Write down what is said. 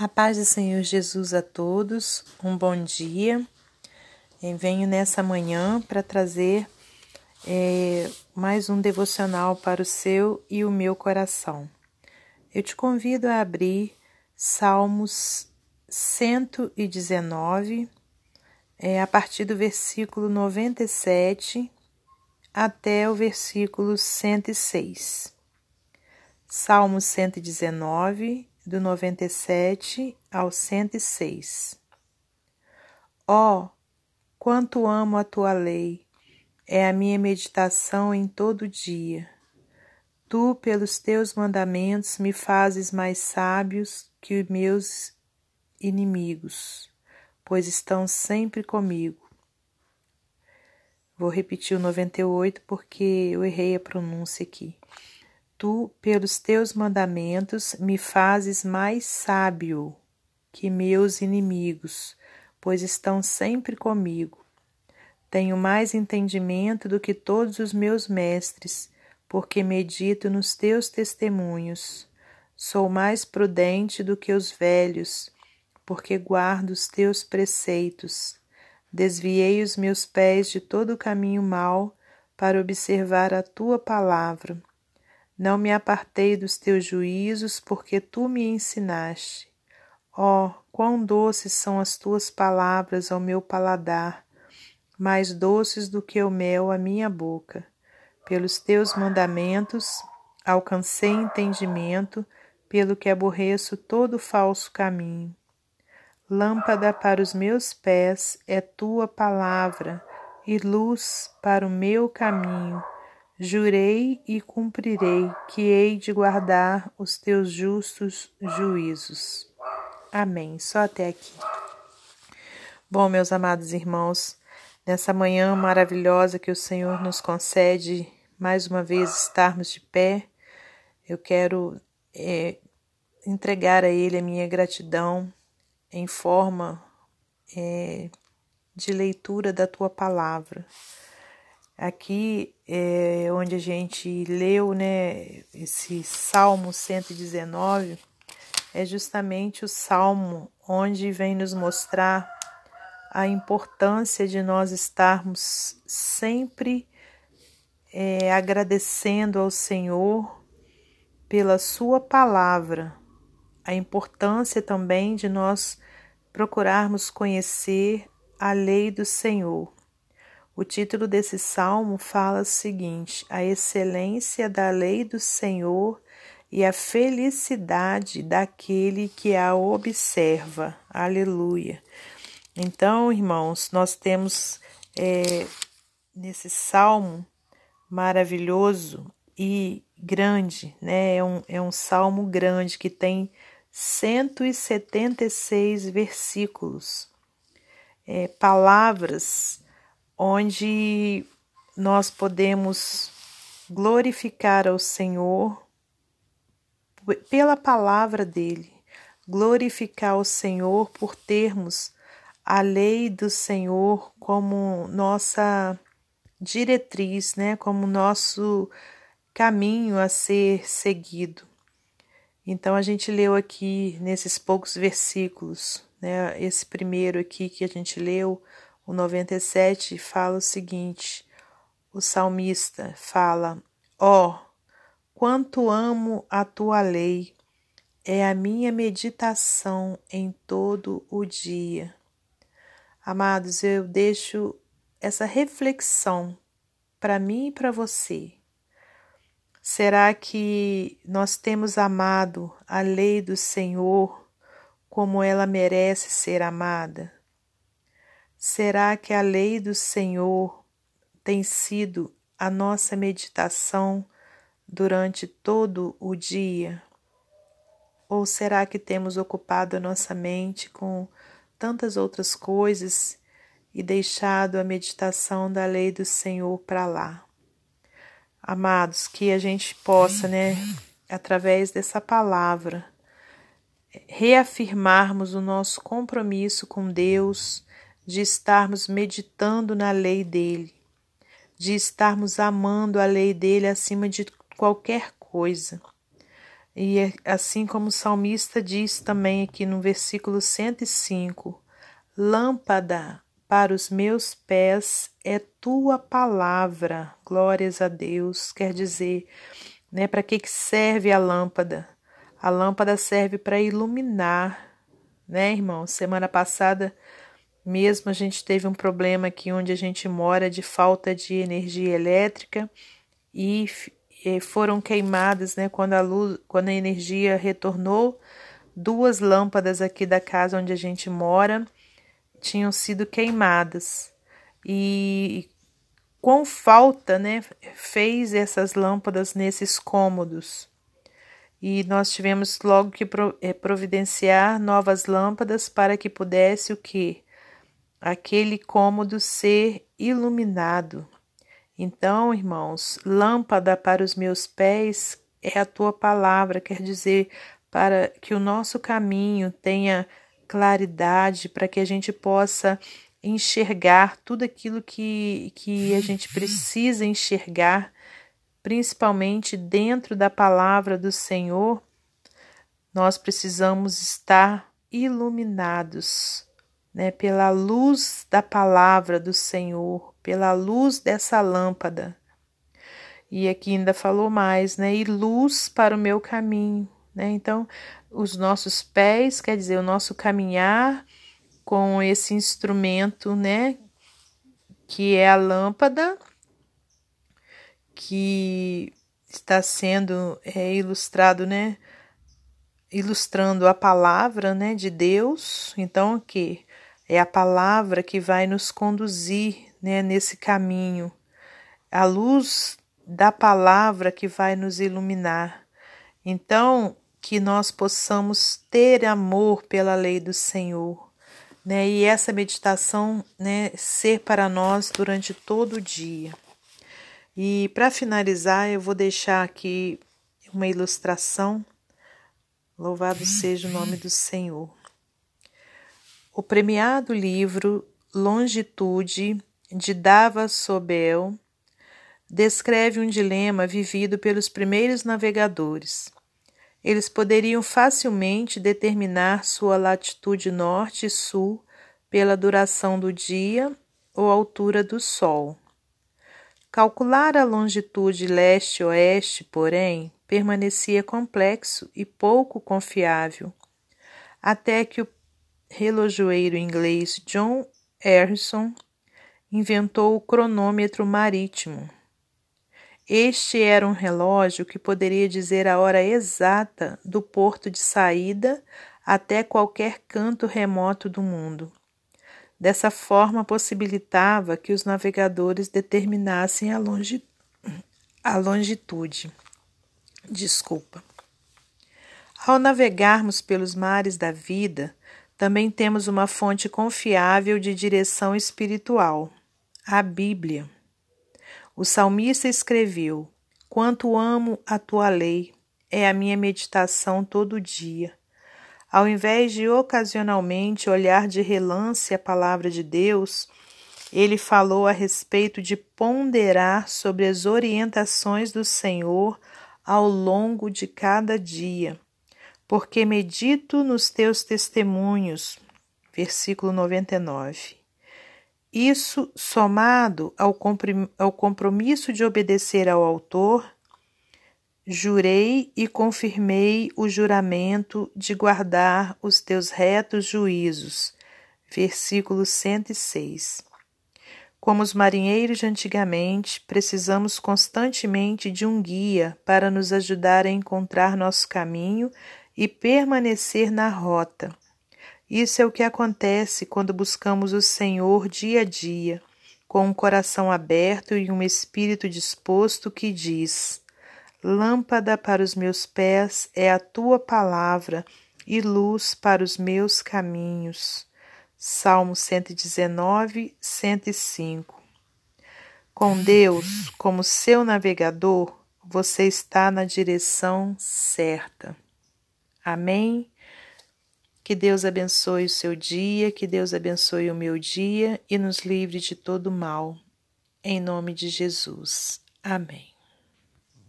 A paz do Senhor Jesus a todos, um bom dia. Eu venho nessa manhã para trazer é, mais um devocional para o seu e o meu coração. Eu te convido a abrir Salmos 119, é, a partir do versículo 97 até o versículo 106. Salmos 119, do 97 ao 106. Ó, oh, quanto amo a tua lei, é a minha meditação em todo dia. Tu, pelos teus mandamentos, me fazes mais sábios que os meus inimigos, pois estão sempre comigo. Vou repetir o 98 porque eu errei a pronúncia aqui. Tu, pelos teus mandamentos, me fazes mais sábio que meus inimigos, pois estão sempre comigo. Tenho mais entendimento do que todos os meus mestres, porque medito nos teus testemunhos. Sou mais prudente do que os velhos, porque guardo os teus preceitos. Desviei os meus pés de todo o caminho mau para observar a tua palavra. Não me apartei dos teus juízos, porque tu me ensinaste. Oh, quão doces são as tuas palavras ao meu paladar, mais doces do que o mel à minha boca. Pelos teus mandamentos alcancei entendimento, pelo que aborreço todo falso caminho. Lâmpada para os meus pés é tua palavra, e luz para o meu caminho. Jurei e cumprirei que hei de guardar os teus justos juízos. Amém. Só até aqui. Bom, meus amados irmãos, nessa manhã maravilhosa que o Senhor nos concede mais uma vez estarmos de pé, eu quero é, entregar a Ele a minha gratidão em forma é, de leitura da tua palavra. Aqui é onde a gente leu, né, esse Salmo 119, é justamente o salmo onde vem nos mostrar a importância de nós estarmos sempre é, agradecendo ao Senhor pela Sua palavra, a importância também de nós procurarmos conhecer a lei do Senhor. O título desse salmo fala o seguinte: a excelência da lei do Senhor e a felicidade daquele que a observa. Aleluia. Então, irmãos, nós temos é, nesse salmo maravilhoso e grande, né? É um, é um salmo grande que tem 176 versículos, é, palavras onde nós podemos glorificar ao Senhor pela palavra dele, glorificar o Senhor por termos a lei do Senhor como nossa diretriz, né, como nosso caminho a ser seguido. Então a gente leu aqui nesses poucos versículos, né, esse primeiro aqui que a gente leu, o 97 fala o seguinte: o salmista fala: Ó, oh, quanto amo a tua lei, é a minha meditação em todo o dia. Amados, eu deixo essa reflexão para mim e para você. Será que nós temos amado a lei do Senhor como ela merece ser amada? Será que a lei do Senhor tem sido a nossa meditação durante todo o dia? Ou será que temos ocupado a nossa mente com tantas outras coisas e deixado a meditação da lei do Senhor para lá? Amados, que a gente possa, né, através dessa palavra, reafirmarmos o nosso compromisso com Deus de estarmos meditando na lei dele, de estarmos amando a lei dele acima de qualquer coisa. E é assim como o salmista diz também aqui no versículo 105: Lâmpada para os meus pés é tua palavra. Glórias a Deus. Quer dizer, né, para que, que serve a lâmpada? A lâmpada serve para iluminar, né, irmão? Semana passada mesmo a gente teve um problema aqui onde a gente mora de falta de energia elétrica e foram queimadas, né, quando a luz, quando a energia retornou, duas lâmpadas aqui da casa onde a gente mora tinham sido queimadas. E com falta, né, fez essas lâmpadas nesses cômodos. E nós tivemos logo que eh, providenciar novas lâmpadas para que pudesse o que? Aquele cômodo ser iluminado. Então, irmãos, lâmpada para os meus pés é a tua palavra, quer dizer, para que o nosso caminho tenha claridade, para que a gente possa enxergar tudo aquilo que, que a gente precisa enxergar, principalmente dentro da palavra do Senhor, nós precisamos estar iluminados né, pela luz da palavra do Senhor, pela luz dessa lâmpada. E aqui ainda falou mais, né? E luz para o meu caminho, né? Então, os nossos pés, quer dizer, o nosso caminhar com esse instrumento, né, que é a lâmpada, que está sendo é, ilustrado, né, ilustrando a palavra, né, de Deus. Então, o que é a palavra que vai nos conduzir, né, nesse caminho. A luz da palavra que vai nos iluminar. Então, que nós possamos ter amor pela lei do Senhor né? E essa meditação, né, ser para nós durante todo o dia. E para finalizar, eu vou deixar aqui uma ilustração. Louvado seja o nome do Senhor. O premiado livro Longitude de Dava Sobel descreve um dilema vivido pelos primeiros navegadores. Eles poderiam facilmente determinar sua latitude norte e sul pela duração do dia ou altura do Sol. Calcular a longitude leste-oeste, porém, permanecia complexo e pouco confiável, até que o relojoeiro inglês John Harrison inventou o cronômetro marítimo este era um relógio que poderia dizer a hora exata do porto de saída até qualquer canto remoto do mundo. Dessa forma, possibilitava que os navegadores determinassem a, longi a longitude. Desculpa. Ao navegarmos pelos mares da vida, também temos uma fonte confiável de direção espiritual, a Bíblia. O salmista escreveu: Quanto amo a tua lei, é a minha meditação todo dia. Ao invés de ocasionalmente olhar de relance a palavra de Deus, ele falou a respeito de ponderar sobre as orientações do Senhor ao longo de cada dia, porque medito nos teus testemunhos. Versículo 99. Isso, somado ao, ao compromisso de obedecer ao autor, jurei e confirmei o juramento de guardar os teus retos juízos. Versículo 106. Como os marinheiros de antigamente, precisamos constantemente de um guia para nos ajudar a encontrar nosso caminho e permanecer na rota. Isso é o que acontece quando buscamos o Senhor dia a dia, com um coração aberto e um espírito disposto que diz: Lâmpada para os meus pés é a tua palavra e luz para os meus caminhos. Salmo 119, 105. Com Deus como seu navegador, você está na direção certa. Amém. Que Deus abençoe o seu dia, que Deus abençoe o meu dia e nos livre de todo mal. Em nome de Jesus. Amém.